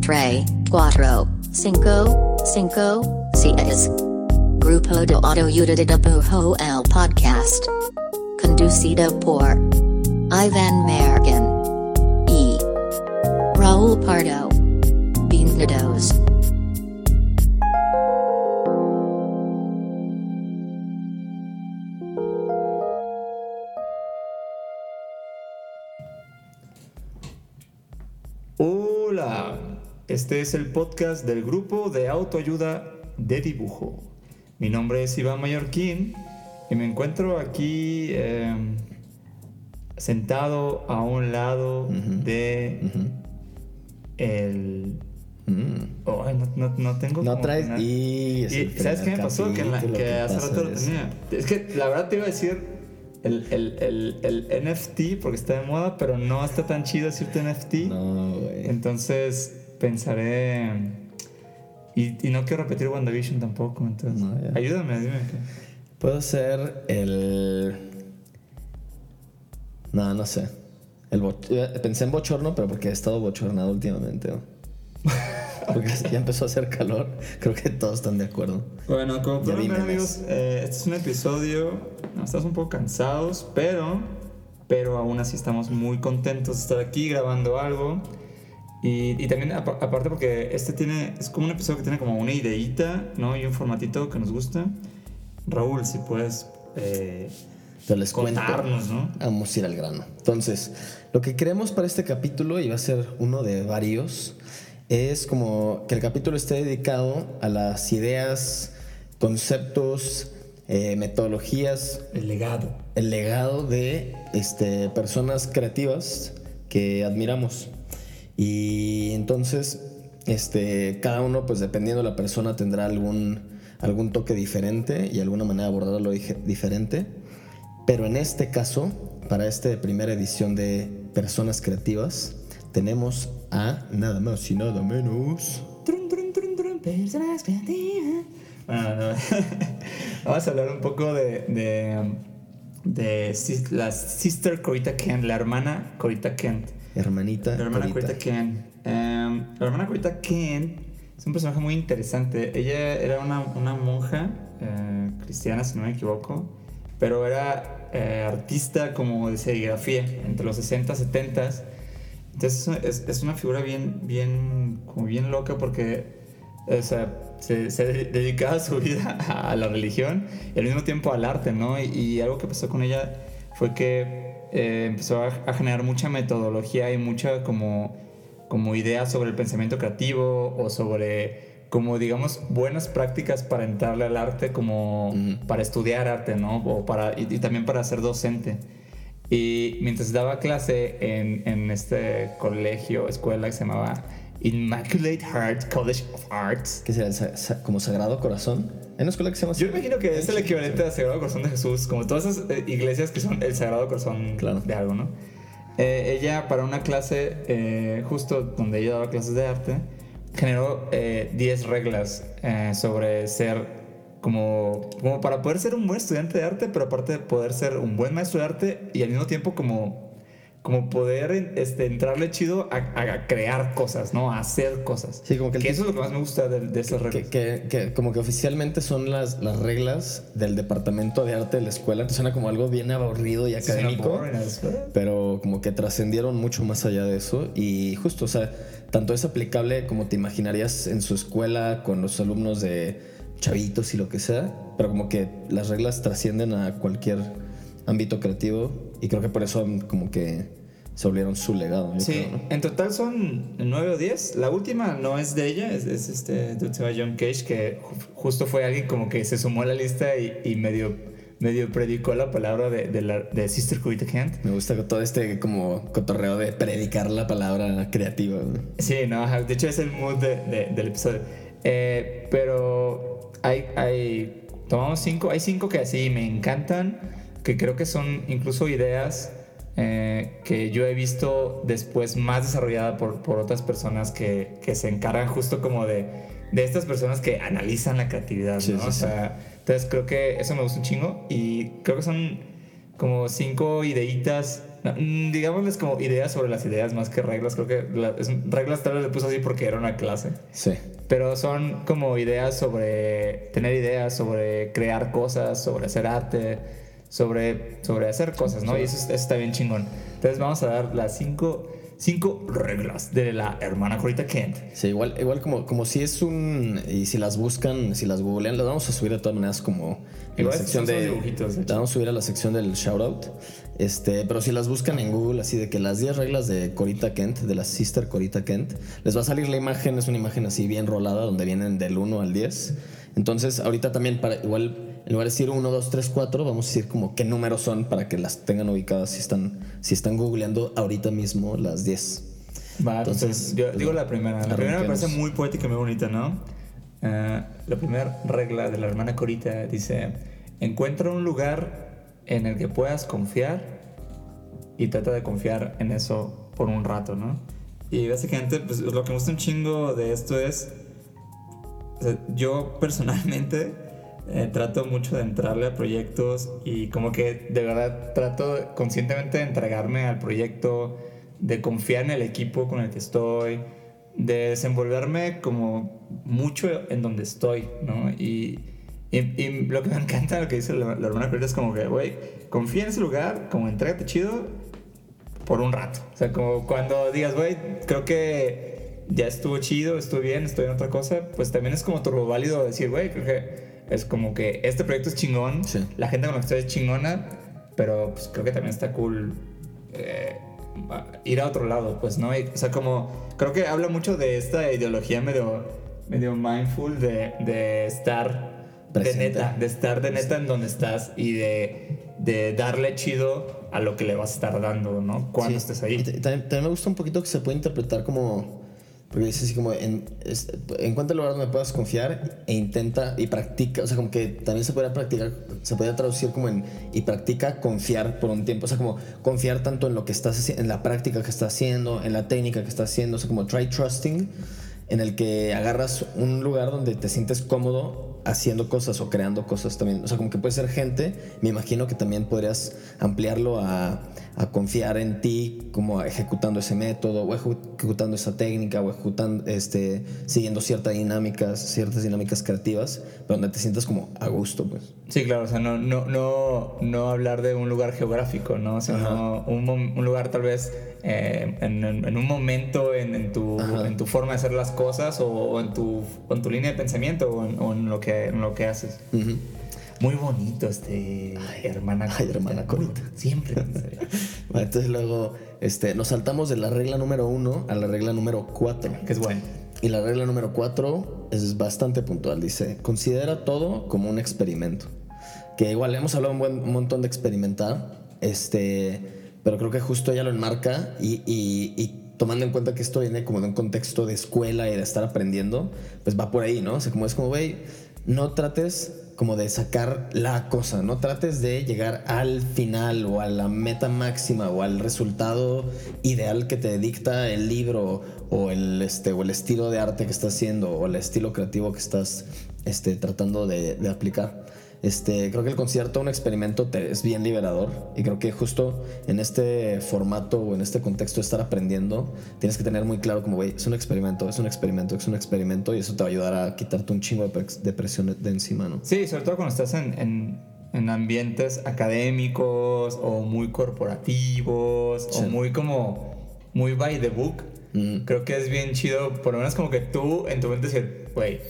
Tres, cuatro, cinco, cinco, seis. Grupo de Autoayuda de Pujo el Podcast. Conducido por Ivan Mergen E. Raúl Pardo. Bienvenidos. Este es el podcast del grupo de autoayuda de dibujo. Mi nombre es Iván Mallorquín y me encuentro aquí em, sentado a un lado de el... Mm. no, no, tengo... No traes... Y, ¿Sabes qué me pasó? Que, hace rato lo tenía. Es que la verdad te iba a decir el, el, el, el, NFT porque está de moda, pero no está tan chido decirte NFT. No, güey. Entonces pensaré. Y, y, no quiero repetir WandaVision tampoco, entonces. ayúdame, dime. Puedo ser el. No, no sé. El eh, Pensé en bochorno, pero porque he estado bochornado últimamente. Porque ya empezó a hacer calor. Creo que todos están de acuerdo. Bueno, como pueden ver, amigos, eh, este es un episodio. Estamos un poco cansados, pero. Pero aún así estamos muy contentos de estar aquí grabando algo. Y, y también, aparte, porque este tiene. Es como un episodio que tiene como una ideita, ¿no? Y un formatito que nos gusta. Raúl, si puedes. Eh, les contarnos, ¿no? Vamos a ir al grano. Entonces, lo que queremos para este capítulo, y va a ser uno de varios, es como que el capítulo esté dedicado a las ideas, conceptos, eh, metodologías. El legado. El legado de este, personas creativas que admiramos. Y entonces, este, cada uno, pues dependiendo de la persona, tendrá algún, algún toque diferente y alguna manera de abordarlo diferente. Pero en este caso, para esta primera edición de Personas Creativas, tenemos a nada más y nada menos. personas creativas. Bueno, vamos a hablar un poco de, de, de la sister Corita Kent, la hermana Corita Kent. Hermanita. La hermana Corita Ken. Em, la hermana Corita Ken es un personaje muy interesante. Ella era una, una monja eh, cristiana, si no me equivoco, pero era eh, artista como de serigrafía entre los 60 y 70 Entonces es, es, una figura bien, bien, como bien loca porque o sea, se, se, dedicaba su vida a, la religión y al mismo tiempo al arte, ¿no? Y, y algo que pasó con ella fue que eh, empezó a, generar mucha metodología y mucha como, como idea sobre el pensamiento creativo o sobre como digamos buenas prácticas para entrarle al arte como para estudiar arte, ¿no? O para, y, también para ser docente. Y mientras daba clase en, en este colegio, escuela que se llamaba Immaculate Heart College of Arts. ¿Qué será? ¿Como Sagrado Corazón? ¿En una escuela que se llama Yo imagino que es el equivalente al Sagrado Corazón de Jesús, como todas esas eh, iglesias que son el Sagrado Corazón de algo, ¿no? Eh, ella, para una clase, eh, justo donde ella daba clases de arte, generó 10 reglas sobre ser como, como para poder ser un buen estudiante de arte, pero aparte de poder ser un buen maestro de arte y al mismo tiempo como como poder este, entrarle chido a, crear cosas, ¿no? A hacer cosas. Sí, como que, eso es lo que más me gusta de, de esas reglas. Que, que, como que oficialmente son las, las reglas del departamento de arte de la escuela. Te suena como algo bien aburrido y académico. pero como que trascendieron mucho más allá de eso. Y justo, o sea, tanto es aplicable como te imaginarías en su escuela con los alumnos de chavitos y lo que sea. Pero como que las reglas trascienden a cualquier ámbito creativo y creo que por eso como que se volvieron su legado. yo Sí, creo, ¿no? en total son nueve o diez. La última no es de ella, es, es este dude John Cage, que ju- justo fue alguien como que se sumó a la lista y, y medio, medio predicó la palabra de, de, la, de Sister Kurita Kent. Me gusta todo este como cotorreo de predicar la palabra creativa. ¿no? Sí, no, de hecho es el mood de- de- del episodio. Eh, pero hay, hay, tomamos cinco, hay cinco que así me encantan, que creo que son incluso ideas eh, que yo he visto después más desarrollada por, por otras personas que, que se encargan justo como de, de estas personas que analizan la creatividad, Sí, ¿no? sí, o sí. sea, entonces creo que eso me gusta un chingo y creo que son como cinco ideitas, mm, digámosles como ideas sobre las ideas más que reglas. Creo que la- es- reglas tal vez le puse así porque era una clase. Sí. Pero son como ideas sobre tener ideas, sobre crear cosas, sobre hacer arte, sobre, sobre hacer cosas, ¿no? Y eso, es- eso está bien chingón. Entonces vamos a dar las cinco, cinco reglas de la hermana Corita Kent. Sí, igual, igual como, como si es un. Y si las buscan, si las googlean, las vamos a subir de todas maneras como en Igual la sección de. dibujitos, de hecho. las vamos a subir a la sección del shoutout. Este, pero si las buscan en Google, así de que las 10 reglas de Corita Kent, de la Sister Corita Kent, les va a salir la imagen, es una imagen así bien rolada, donde vienen del 1 al 10. Entonces, ahorita también, para igual, en lugar de decir 1, 2, 3, 4, vamos a decir como qué números son para que las tengan ubicadas si están, si están googleando ahorita mismo las 10. Va, Entonces, entonces, yo pues, digo la primera. La primera me parece muy poética y muy bonita, ¿no? Eh, la primera regla de la hermana Corita dice: encuentra un lugar en el que puedas confiar y trata de confiar en eso por un rato, ¿no? Y básicamente, pues lo que me gusta un chingo de esto es. o sea, yo personalmente eh, trato mucho de entrarle a proyectos y como que de verdad trato conscientemente de entregarme al proyecto, de confiar en el equipo con el que estoy, de desenvolverme como mucho en donde estoy, ¿no? Y, y, y lo que me encanta, lo que dice la, la hermana Corita es como que, güey, confía en ese lugar, como entrégate chido por un rato. O sea, como cuando digas, güey, creo que ya estuvo chido, estuvo bien, estoy en otra cosa, pues también es como turbo válido decir, güey, creo que es como que este proyecto es chingón, Sí. la gente con la que estoy es chingona, pero pues creo que también está cool eh, ir a otro lado, pues, ¿no? Y, o sea, como creo que habla mucho de esta ideología medio, medio mindful de, de estar de neta, de estar de neta en donde estás y de, de darle chido a lo que le vas a estar dando, ¿no? Cuando Sí. estés ahí. también, también me gusta un poquito que se puede interpretar como. Porque dice así como: en, es- encuentra el lugar donde puedas confiar e intenta y practica. O sea, como que también se podría practicar, se podría traducir como en. Y practica confiar por un tiempo. O sea, como confiar tanto en lo que estás haciendo, en la práctica que estás haciendo, en la técnica que estás haciendo. O sea, como try trusting, en el que agarras un lugar donde te sientes cómodo haciendo cosas o creando cosas también. O sea, como que puede ser gente, me imagino que también podrías ampliarlo a, a confiar en ti, como ejecutando ese método, o ejecu- ejecutando esa técnica, o ejecutando, este, siguiendo ciertas dinámicas, ciertas dinámicas creativas, pero donde te sientas como a gusto, pues. Sí, claro, o sea, no, no, no, no hablar de un lugar geográfico, ¿no? O sea, no- un, un lugar tal vez eh, en, en- en un momento en, en tu, Ajá. en tu forma de hacer las cosas o, o en, tu, en tu línea de pensamiento o en, o lo, que, lo que haces. Ujú. Muy bonito este hermana ay, hermana Corita. Siempre. Entonces luego este, nos saltamos de la regla número uno a la regla número cuatro. que es bueno. Y la regla número cuatro es bastante puntual. Dice, considera todo como un experimento. Que igual hemos hablado un, buen, un montón de experimentar, este, pero creo que justo ella lo enmarca y, y- y tomando en cuenta que esto viene como de un contexto de escuela y de estar aprendiendo, pues va por ahí, ¿no? O sea, como es como, güey, no trates como de sacar la cosa, no trates de llegar al final o a la meta máxima o al resultado ideal que te dicta el libro o el, este, o el estilo de arte que estás haciendo o el estilo creativo que estás este, tratando de, de aplicar. Este, creo que el concierto, un experimento, te- es bien liberador y creo que justo en este formato o en este contexto de estar aprendiendo, tienes que tener muy claro como, güey, es un experimento, es un experimento, es un experimento y eso te va a ayudar a quitarte un chingo de, de presión de encima, ¿no? Sí, sobre todo cuando estás en, en, en ambientes académicos o muy corporativos Sí. o muy como muy by the book. Mm. Creo que es bien chido, por lo menos como que tú en tu mente decir, güey,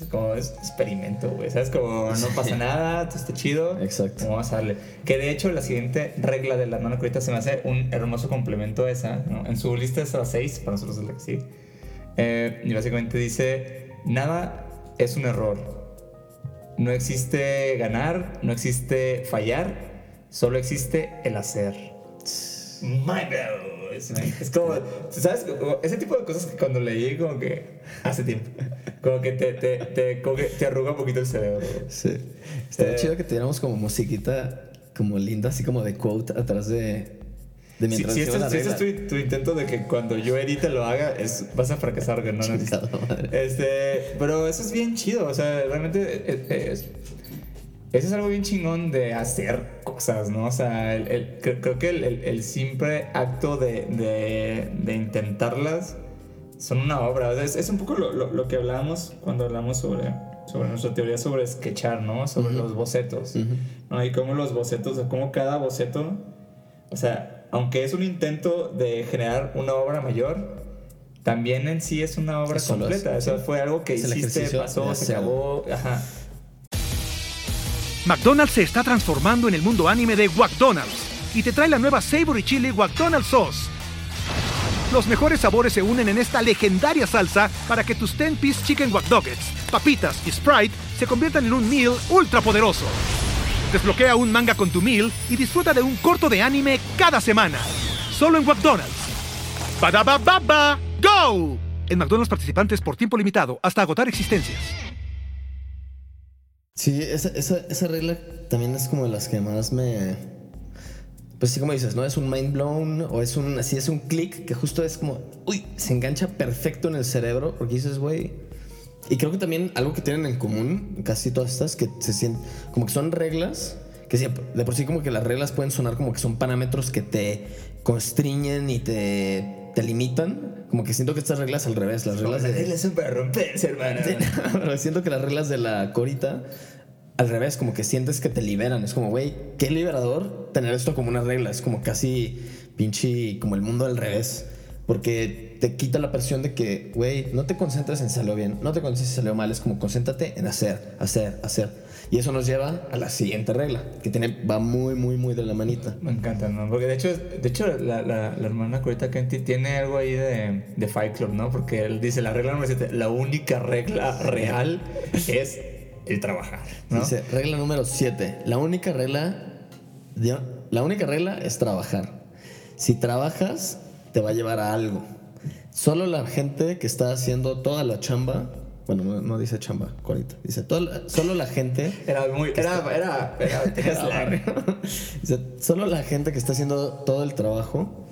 Es como es experimento, güey. ¿Sabes? Como no pasa nada, todo está chido. Exacto. Vamos a darle. Que de hecho, la siguiente regla de la hermana curita se me hace un hermoso complemento a esa. ¿no? En su lista es a 6, para nosotros es la que sí. Eh, y básicamente dice: Nada es un error. No existe ganar, no existe fallar, solo existe el hacer. My es, es como, ¿sabes? Ese tipo de cosas que cuando leí, como que hace tiempo, como que te, te, te, como que te arruga un poquito el cerebro. Sí. Estaría Eh, chido que tuviéramos como musiquita como linda, así como de quote atrás de, de Si, mientras si este, la si este es tu, tu intento de que cuando yo edite lo haga, es, vas a fracasar, güey. No. Este, pero eso es bien chido, o sea, realmente es, es- eso es algo bien chingón de hacer cosas, ¿no? O sea, el- el- creo, creo que el, el- el simple acto de, de- de intentarlas son una obra. Es, es un poco lo, lo- lo que hablábamos cuando hablamos sobre, sobre nuestra teoría sobre sketchar, ¿no? Sobre los bocetos, ¿no? Y cómo los bocetos, o cómo cada boceto, o sea, aunque es un intento de generar una obra mayor, también en sí es una obra Es solo completa. eso, O sea, fue algo que Es el hiciste, ejercicio pasó, se acabó, ajá. McDonald's se está transformando en el mundo anime de McDonald's y te trae la nueva Savory Chili McDonald's Sauce. Los mejores sabores se unen en esta legendaria salsa para que tus 10-piece chicken wack Nuggets, papitas y Sprite se conviertan en un meal ultra poderoso. Desbloquea un manga con tu meal y disfruta de un corto de anime cada semana. Solo en McDonald's. ba baba ¡Go! En McDonald's participantes por tiempo limitado hasta agotar existencias. Sí, esa, esa, esa regla también es como de las que más me. Pues sí, como dices, ¿no? Es un mind blown o es un. Así es un clic que justo es como. Uy, se engancha perfecto en el cerebro porque dices, güey. Y creo que también algo que tienen en común, casi todas estas, que se sienten. Como que son reglas. Que sí, de por sí, como que las reglas pueden sonar como que son parámetros que te constriñen y te, te limitan. Como que siento que estas reglas al revés, las reglas de. reglas son para romperse, hermano. Sí, pero siento que las reglas de la corita, al revés, como que sientes que te liberan. Es como, güey, qué liberador tener esto como una regla. Es como casi pinche, como el mundo al revés. Porque te quita la presión de que, güey, no te concentres en salió bien, no te concentres en salió mal. Es como, concéntrate en hacer, hacer, hacer. Y eso nos lleva a la siguiente regla, que tiene, va muy, muy, muy de la manita. Me encanta, ¿no? Porque de hecho, de hecho la, la, la hermana Corita Kenty tiene algo ahí de, de Fight Club, ¿no? Porque él dice, la regla número 7, la única regla real es el trabajar, ¿no? Dice, regla número 7. La única regla. de- la única regla es trabajar. Si trabajas, te va a llevar a algo. Solo la gente que está haciendo toda la chamba. Bueno, no, no dice chamba, corita. Dice, toda la- solo la gente. Era muy... Era... Era... era, tenía slang. Dice, solo la gente que está haciendo todo el trabajo,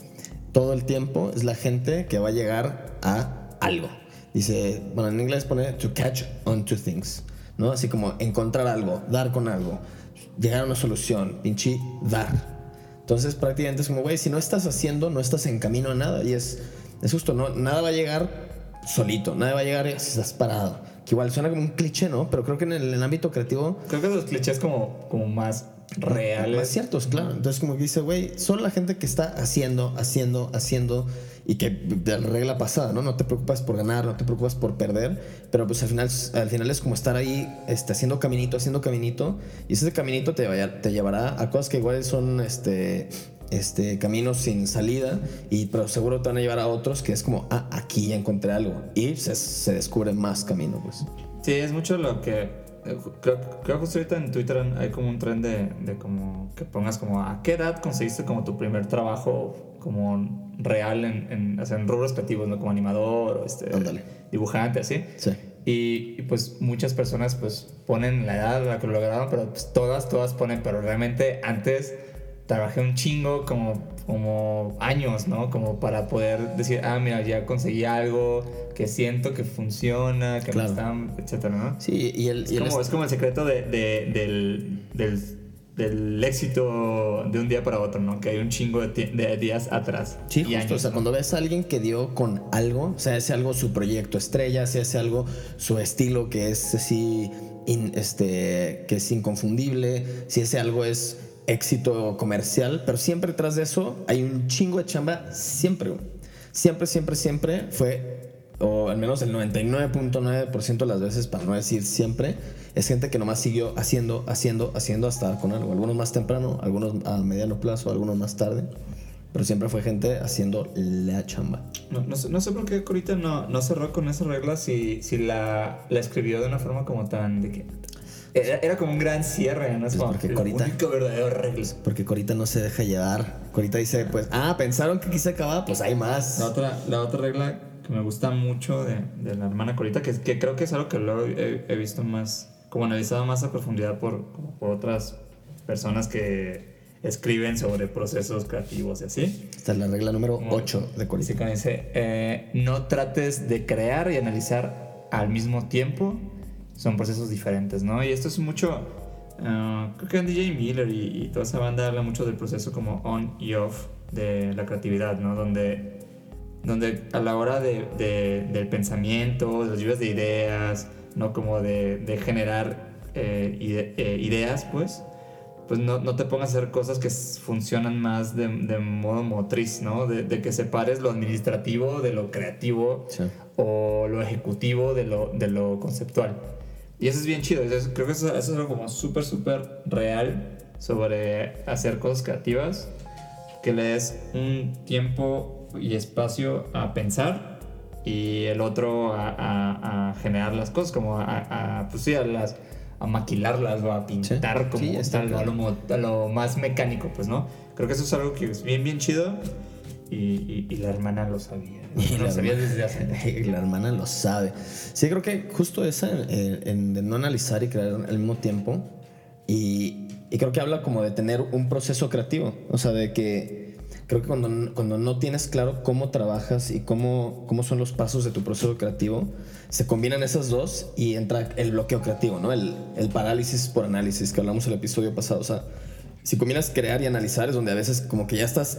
todo el tiempo, es la gente que va a llegar a algo. Dice, bueno, en inglés pone to catch on to things, ¿no? Así como encontrar algo, dar con algo, llegar a una solución, pinche dar. Entonces prácticamente es como, güey, si no estás haciendo, no estás en camino a nada. Y es, es justo, no, nada va a llegar solito, nada va a llegar si estás parado. Que igual suena como un cliché, ¿no? Pero creo que en el, en el ámbito creativo Creo que los clichés como, como más más reales. ciertos, claro. Entonces, como que dice, güey, solo la gente que está haciendo, haciendo, haciendo y que de la regla pasada, ¿no? No te preocupas por ganar, no te preocupas por perder, pero pues al final, al final es como estar ahí este, haciendo caminito, haciendo caminito, y ese caminito te, vaya- te llevará a cosas que igual son este, este, caminos sin salida, y pero seguro te van a llevar a otros que es como, ah, aquí ya encontré algo, y se, se descubre más camino, pues. Sí, es mucho lo que. Eh, Creo, creo que justo ahorita en Twitter hay como un tren de, de como que pongas como a qué edad conseguiste como tu primer trabajo como real en, en, o sea, en rubros creativos, ¿no? Como animador o este, dibujante, así. Sí. Y, y, pues muchas personas pues ponen la edad a la que lo lograron, pero pues todas, todas ponen, pero realmente antes trabajé un chingo como, como años, ¿no? Como para poder decir, ah, mira, ya conseguí algo que siento que funciona, que Claro. me están, etcétera, ¿no? Sí, y el... Es y el como, es como el secreto de, de- del, del, del éxito de un día para otro, ¿no? Que hay un chingo de, días atrás. Sí, justo. años, o sea, ¿no? cuando ves a alguien que dio con algo, o sea, ese algo su proyecto estrella, sea ese algo su estilo que es así, in- este, que es inconfundible, si ese algo es éxito comercial, pero siempre tras de eso hay un chingo de chamba, siempre. Siempre, siempre, siempre fue o al menos el 99.9% de las veces, para no decir siempre, es gente que nomás siguió haciendo, haciendo, haciendo hasta dar con algo. Algunos más temprano, algunos a mediano plazo, algunos más tarde. Pero siempre fue gente haciendo la chamba. No, sé, sé por qué Corita no, no cerró con esa regla si, si la, la escribió de una forma como tan de que... Era, era como un gran cierre, ¿no? Es Pues como porque Corita- regla. Porque Corita no se deja llevar. Corita dice, pues, ah, pensaron que quise acabar, pues hay más. La otra, la otra regla que me gusta mucho de, de la hermana Corita, que, que creo que es algo que luego he, he visto más, como analizado más a profundidad por, como por otras personas que escriben sobre procesos creativos y así. Esta es la regla número Como- 8 de Corita. Dice, como dice, eh, no trates de crear y analizar al mismo tiempo. Son procesos diferentes, ¿no? Y esto es mucho... ah, creo que DJ Miller y, y toda esa banda habla mucho del proceso como on y off de la creatividad, ¿no? Donde, donde a la hora de, de- del pensamiento, de las lluvias de ideas, ¿no? Como de, de generar eh, ide- eh, ideas, pues pues no, no te pongas a hacer cosas que funcionan más de, de modo motriz, ¿no? De, de que separes lo administrativo de lo creativo Sí. o lo ejecutivo de lo, de lo conceptual. Y eso es bien chido. eso creo que eso, eso es algo como súper, súper real sobre hacer cosas creativas. Que le des un tiempo y espacio a pensar y el otro a, a- a generar las cosas, como a, a, pues sí, a, las, a maquilarlas o a pintar como Sí, tal, ¿no? a, lo, a lo más mecánico, pues, ¿no? Creo que eso es algo que es bien, bien chido y, y- y la hermana lo sabía. Y lo la sabía desde hace la hermana lo sabe. Sí, creo que justo esa, en, en- de no analizar y crear al mismo tiempo. Y, y creo que habla como de tener un proceso creativo. O sea, de que creo que cuando, cuando no tienes claro cómo trabajas y cómo, cómo son los pasos de tu proceso creativo, se combinan esas dos y entra el bloqueo creativo, ¿no? El, el parálisis por análisis que hablamos el episodio pasado. O sea, si combinas crear y analizar es donde a veces como que ya estás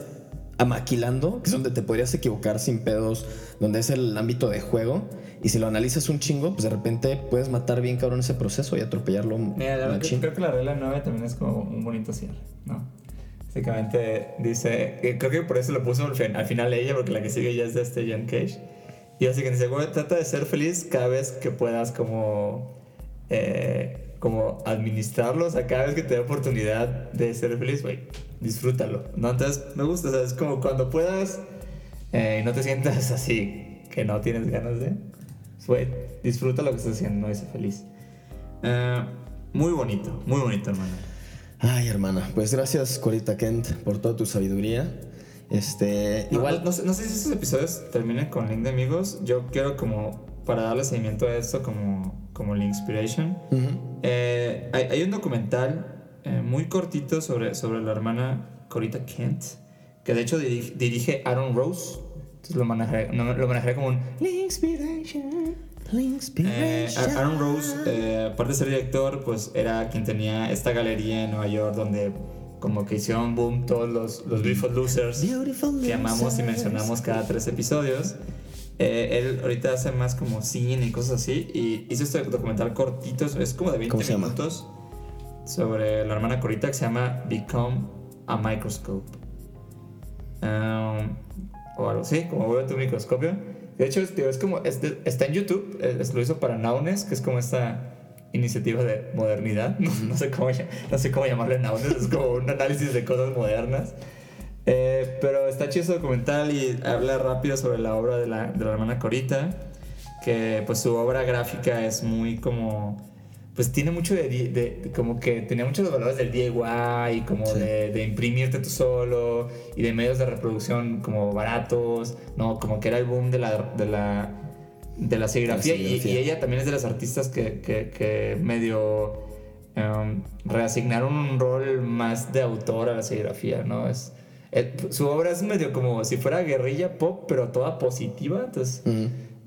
amaquilando, que es donde te podrías equivocar sin pedos, donde es el ámbito de juego. Y si lo analizas un chingo, pues de repente puedes matar bien cabrón ese proceso y atropellarlo Mira, la que creo que la regla 9 también es como un bonito cierre, ¿no? Básicamente dice, eh, creo que por eso lo puso al, fin- al final ella, porque la que sigue ya es de este John Cage. Y básicamente dice, güey, trata de ser feliz cada vez que puedas como, eh, como administrarlo, o sea, cada vez que te dé oportunidad de ser feliz, güey, disfrútalo, ¿no? Entonces, me gusta, o sea, es como cuando puedas eh, y no te sientas así, que no tienes ganas de, güey, disfruta lo que estás haciendo, ¿no? Y sé feliz. Eh, muy bonito, muy bonito, hermano. Ay, hermana, pues gracias Corita Kent por toda tu sabiduría. Este, No, igual no, no sé, no sé si estos episodios terminen con link de amigos. Yo quiero como, para darle seguimiento a esto como, como link inspiration. Ujú. Eh, hay, hay un documental eh, muy cortito sobre, sobre la hermana Corita Kent, que de hecho dirige, dirige Aaron Rose. Entonces lo manejaré, no, lo manejaré como un. Eh, Aaron Rose, eh, aparte de ser director, pues era quien tenía esta galería en Nueva York donde como que hicieron boom todos los, los Beautiful Losers Beautiful que amamos y mencionamos cada tres episodios. Eh, él ahorita hace más como cine y cosas así y hizo este documental cortito, es como de 20 ¿Cómo se llama? minutos sobre la hermana Corita que se llama Become a Microscope. Um, o algo así, como vuelve tu microscopio. De hecho, es, es como, es de- está en YouTube, eh, es- lo hizo para Naunes, que es como esta iniciativa de modernidad, no, no sé, cómo, no sé cómo llamarle Naunes, es como un análisis de cosas modernas. Pero está chido ese documental y habla rápido sobre la obra de la, de la hermana Corita, que pues su obra gráfica es muy como pues tiene mucho de, di- de- de- como que tenía muchos valores del DIY y como Sí. de, de imprimirte tú solo y de medios de reproducción como baratos, ¿no? Como que era el boom de la, de la, de la serigrafía, y- serigrafía. Y, ella también es de las artistas que, que, que medio em, reasignaron un rol más de autor a la serigrafía, ¿no? Es, eh, su obra es medio como si fuera guerrilla pop, pero toda positiva, entonces...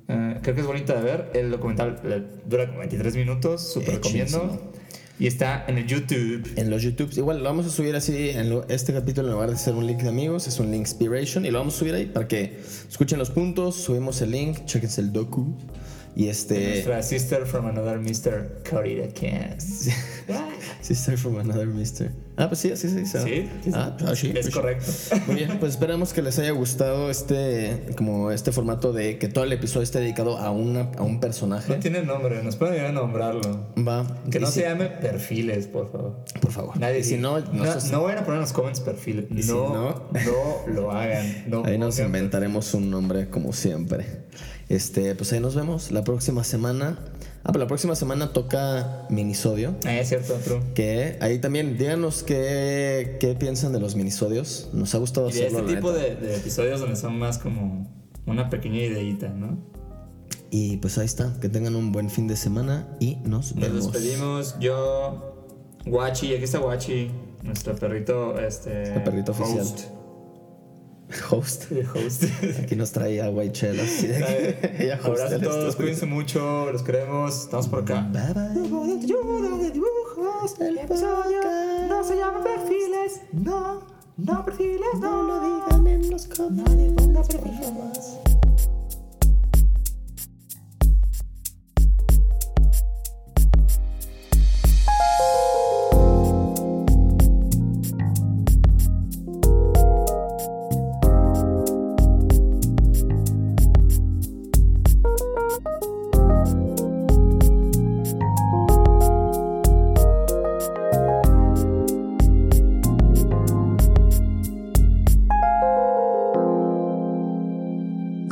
Eh, creo que es bonita de ver. El documental eh, dura como 23 minutos, súper recomiendo. Y está en el YouTube. En los YouTubes, igual lo vamos a subir así en lo- este capítulo en lugar de ser un link de amigos, es un link inspiration y lo vamos a subir ahí para que escuchen los puntos, subimos el link, chequense el docu Y este. Nuestra sister from another Mr. Cody the Cans. Sister from another mister. Ah, pues sí, así se dice. ¿no? Sí, sí, sí. Ah, ah, sí, Es pues correcto. Muy bien, pues esperamos que les haya gustado este, como este formato de que todo el episodio esté dedicado a, una, a un personaje. No tiene nombre, nos pueden ayudar a nombrarlo. Va. Que no Y se si- llame perfiles, por favor. Por favor. Nadie y si no, no, nosotros- no vayan a poner en los comments perfiles. Si no, no- no lo hagan. No Ahí nos inventaremos un nombre como siempre. Este, pues ahí nos vemos la próxima semana. Ah, pero la próxima semana toca minisodio. Ah, es cierto, true. Que ahí también, díganos qué, qué piensan de los minisodios. Nos ha gustado Y de hacerlo. este tipo de, de episodios donde son más como una pequeña ideita, ¿no? Y pues ahí está. Que tengan un buen fin de semana y nos Nos vemos. despedimos. Yo, Guachi, aquí está Guachi, nuestro perrito, este. El perrito oficial. Host. Host. Aquí nos trae agua y chelas. así de que ella Abrazo a todos, cuídense mucho, los queremos, estamos por acá. Bye bye. dibujos, El podcast. no se llama perfiles, no, no perfiles, No lo digan en los comentarios. por favor.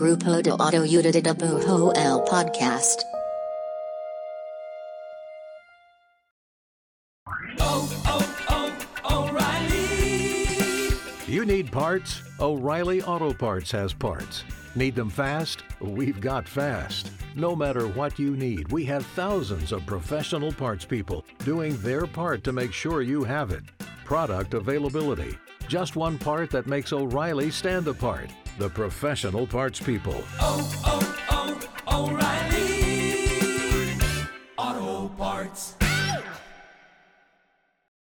Grupo de Autoyuda de Bujo el Podcast. You need parts? O'Reilly Auto Parts has parts. Need them fast? We've got fast. No matter what you need, we have thousands of professional parts people doing their part to make sure you have it. Product availability. Just one part that makes O'Reilly stand apart. The professional parts people. oh, oh, oh, O'Reilly